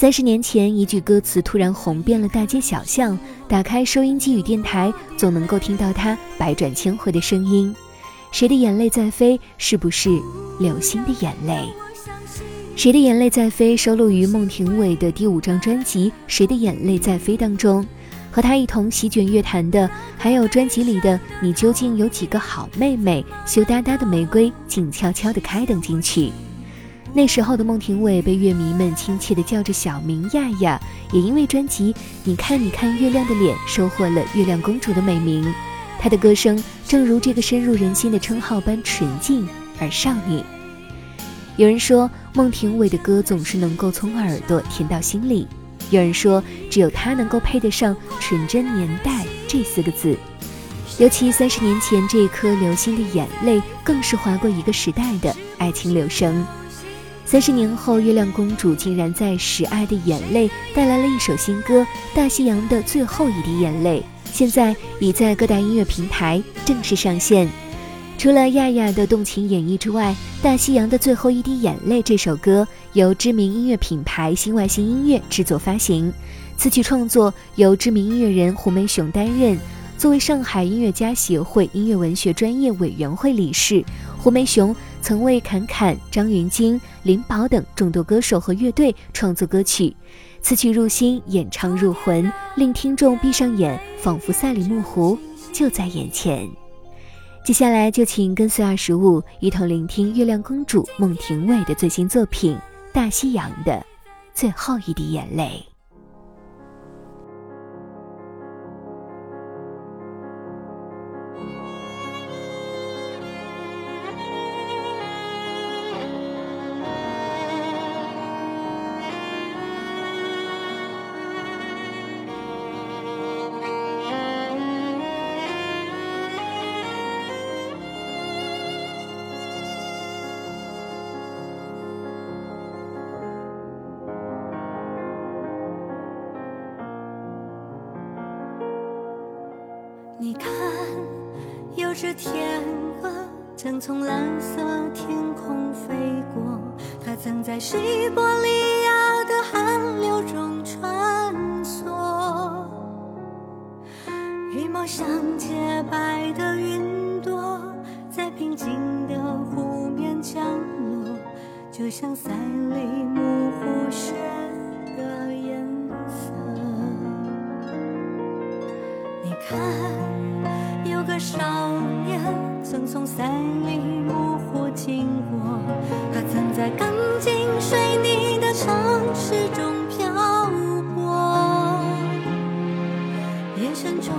三十年前，一句歌词突然红遍了大街小巷，打开收音机与电台，总能够听到它百转千回的声音。谁的眼泪在飞？是不是流星的眼泪？谁的眼泪在飞？收录于孟庭苇的第五张专辑《谁的眼泪在飞》当中。和他一同席卷乐坛的，还有专辑里的《你究竟有几个好妹妹》《羞答答的玫瑰》《静悄悄的开》等金曲。那时候的孟庭苇被乐迷们亲切地叫着小名亚亚，也因为专辑《你看你看月亮的脸》收获了“月亮公主”的美名。她的歌声正如这个深入人心的称号般纯净而少女。有人说孟庭苇的歌总是能够从耳朵甜到心里，有人说只有她能够配得上“纯真年代”这四个字。尤其三十年前这颗流星的眼泪，更是划过一个时代的爱情流声。三十年后，月亮公主竟然在《使爱的眼泪》带来了一首新歌《大西洋的最后一滴眼泪》，现在已在各大音乐平台正式上线。除了亚亚的动情演绎之外，《大西洋的最后一滴眼泪》这首歌由知名音乐品牌新外星音乐制作发行，词曲创作由知名音乐人胡梅雄担任。作为上海音乐家协会音乐文学专业委员会理事，胡梅雄曾为侃侃、张芸京、林宝等众多歌手和乐队创作歌曲，词曲入心，演唱入魂，令听众闭上眼，仿佛赛里木湖就在眼前。接下来就请跟随二十五一同聆听月亮公主孟庭苇的最新作品《大西洋的最后一滴眼泪》。你看，有只天鹅正从蓝色天空飞过，它曾在西伯利亚的寒流中穿梭，羽毛像洁白的云朵，在平静的湖面降落，就像赛里木湖雪的颜色。你看。少年曾从三里木湖经过，他曾在钢筋水泥的城市中漂泊，夜深中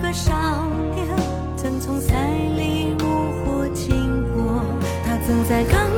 个少年，曾从赛里木火经过，他曾在钢。